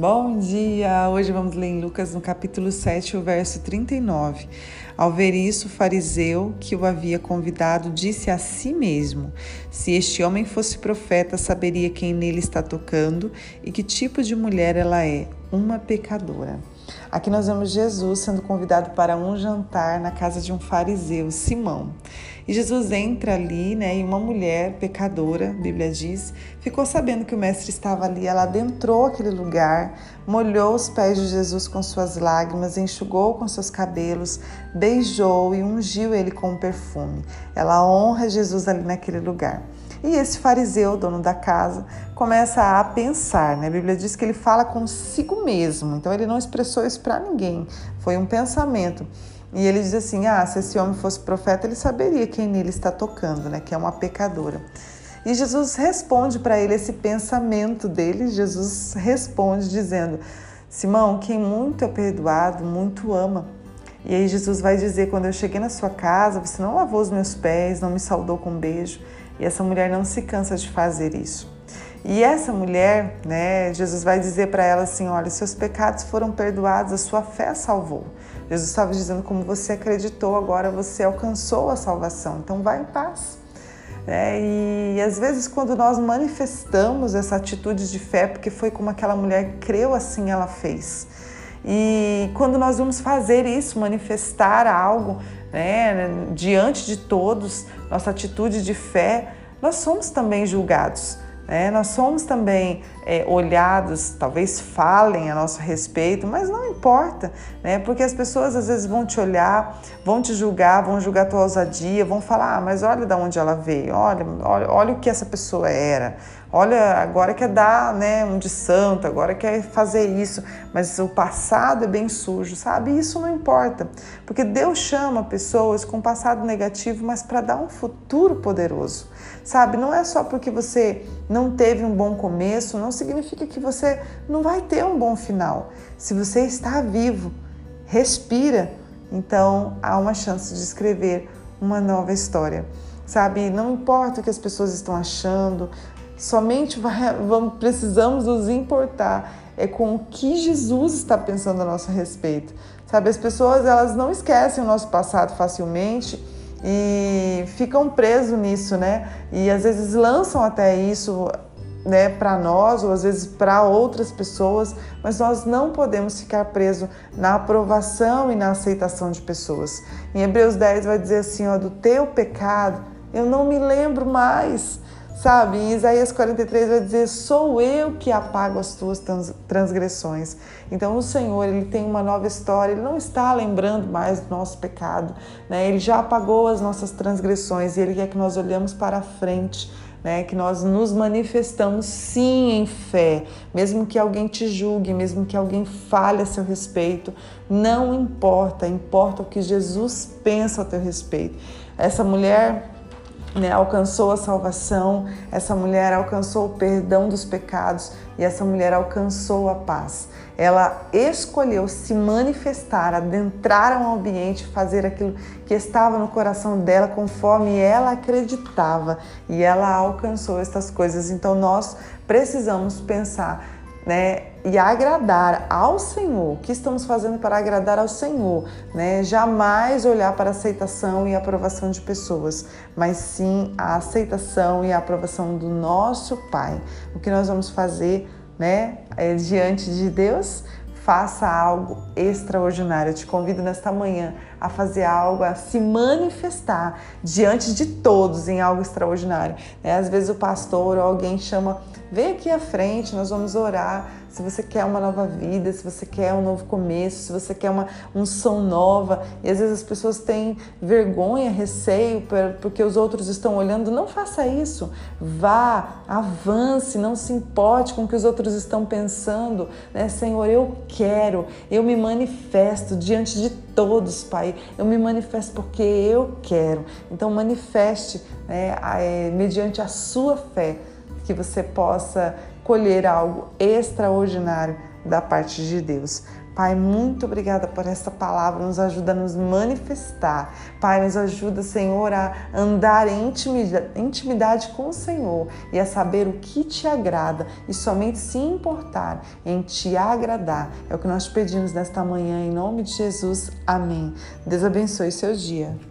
Bom dia! Hoje vamos ler em Lucas no capítulo 7, o verso 39. Ao ver isso, o fariseu que o havia convidado disse a si mesmo: Se este homem fosse profeta, saberia quem nele está tocando e que tipo de mulher ela é, uma pecadora. Aqui nós vemos Jesus sendo convidado para um jantar na casa de um fariseu, Simão. E Jesus entra ali, né, e uma mulher pecadora, a Bíblia diz, ficou sabendo que o mestre estava ali, ela adentrou aquele lugar, molhou os pés de Jesus com suas lágrimas, enxugou com seus cabelos, beijou e ungiu ele com um perfume. Ela honra Jesus ali naquele lugar. E esse fariseu, dono da casa, começa a pensar, né? A Bíblia diz que ele fala consigo mesmo, então ele não expressou isso para ninguém, foi um pensamento. E ele diz assim: Ah, se esse homem fosse profeta, ele saberia quem nele está tocando, né? Que é uma pecadora. E Jesus responde para ele esse pensamento dele. Jesus responde dizendo: Simão, quem muito é perdoado, muito ama. E aí Jesus vai dizer: Quando eu cheguei na sua casa, você não lavou os meus pés, não me saudou com um beijo. E essa mulher não se cansa de fazer isso. E essa mulher, né, Jesus vai dizer para ela assim: olha, seus pecados foram perdoados, a sua fé salvou. Jesus estava dizendo como você acreditou, agora você alcançou a salvação. Então vai em paz. É, e às vezes quando nós manifestamos essa atitude de fé, porque foi como aquela mulher creu assim ela fez. E quando nós vamos fazer isso, manifestar algo né, diante de todos, nossa atitude de fé, nós somos também julgados. Né? Nós somos também é, olhados, talvez falem a nosso respeito, mas não importa, né? porque as pessoas às vezes vão te olhar, vão te julgar, vão julgar tua ousadia, vão falar, ah, mas olha de onde ela veio, olha, olha, olha o que essa pessoa era, olha, agora quer dar né, um de santo, agora quer fazer isso, mas o passado é bem sujo, sabe? Isso não importa, porque Deus chama pessoas com passado negativo, mas para dar um futuro poderoso, sabe? Não é só porque você não teve um bom começo, não significa que você não vai ter um bom final. Se você está vivo, respira, então há uma chance de escrever uma nova história. Sabe, não importa o que as pessoas estão achando, somente vai, vamos, precisamos nos importar é com o que Jesus está pensando a nosso respeito. Sabe, as pessoas elas não esquecem o nosso passado facilmente e ficam presos nisso, né? E às vezes lançam até isso né, para nós ou às vezes para outras pessoas, mas nós não podemos ficar presos na aprovação e na aceitação de pessoas. Em Hebreus 10 vai dizer assim, ó, do teu pecado eu não me lembro mais. Sabe, em Isaías 43 vai dizer: Sou eu que apago as tuas transgressões. Então, o Senhor, ele tem uma nova história, ele não está lembrando mais do nosso pecado, né? ele já apagou as nossas transgressões e ele quer que nós olhemos para frente. Né, que nós nos manifestamos sim em fé, mesmo que alguém te julgue, mesmo que alguém fale a seu respeito, não importa, importa o que Jesus pensa a teu respeito. Essa mulher né, alcançou a salvação, essa mulher alcançou o perdão dos pecados e essa mulher alcançou a paz. Ela escolheu se manifestar, adentrar um ambiente, fazer aquilo que estava no coração dela conforme ela acreditava e ela alcançou estas coisas. Então nós precisamos pensar né, e agradar ao Senhor. O que estamos fazendo para agradar ao Senhor? Né? Jamais olhar para a aceitação e aprovação de pessoas, mas sim a aceitação e a aprovação do nosso Pai. O que nós vamos fazer né, é, diante de Deus? Faça algo extraordinário. Eu te convido nesta manhã a fazer algo, a se manifestar diante de todos em algo extraordinário. Né? Às vezes o pastor ou alguém chama Vem aqui à frente, nós vamos orar. Se você quer uma nova vida, se você quer um novo começo, se você quer uma unção nova, e às vezes as pessoas têm vergonha, receio porque os outros estão olhando, não faça isso. Vá, avance, não se importe com o que os outros estão pensando. Né? Senhor, eu quero, eu me manifesto diante de todos, Pai. Eu me manifesto porque eu quero. Então, manifeste né, é, mediante a sua fé que você possa colher algo extraordinário da parte de Deus. Pai, muito obrigada por esta palavra, nos ajuda a nos manifestar. Pai, nos ajuda, Senhor, a andar em intimidade com o Senhor e a saber o que te agrada e somente se importar em te agradar. É o que nós pedimos nesta manhã, em nome de Jesus. Amém. Deus abençoe seu dia.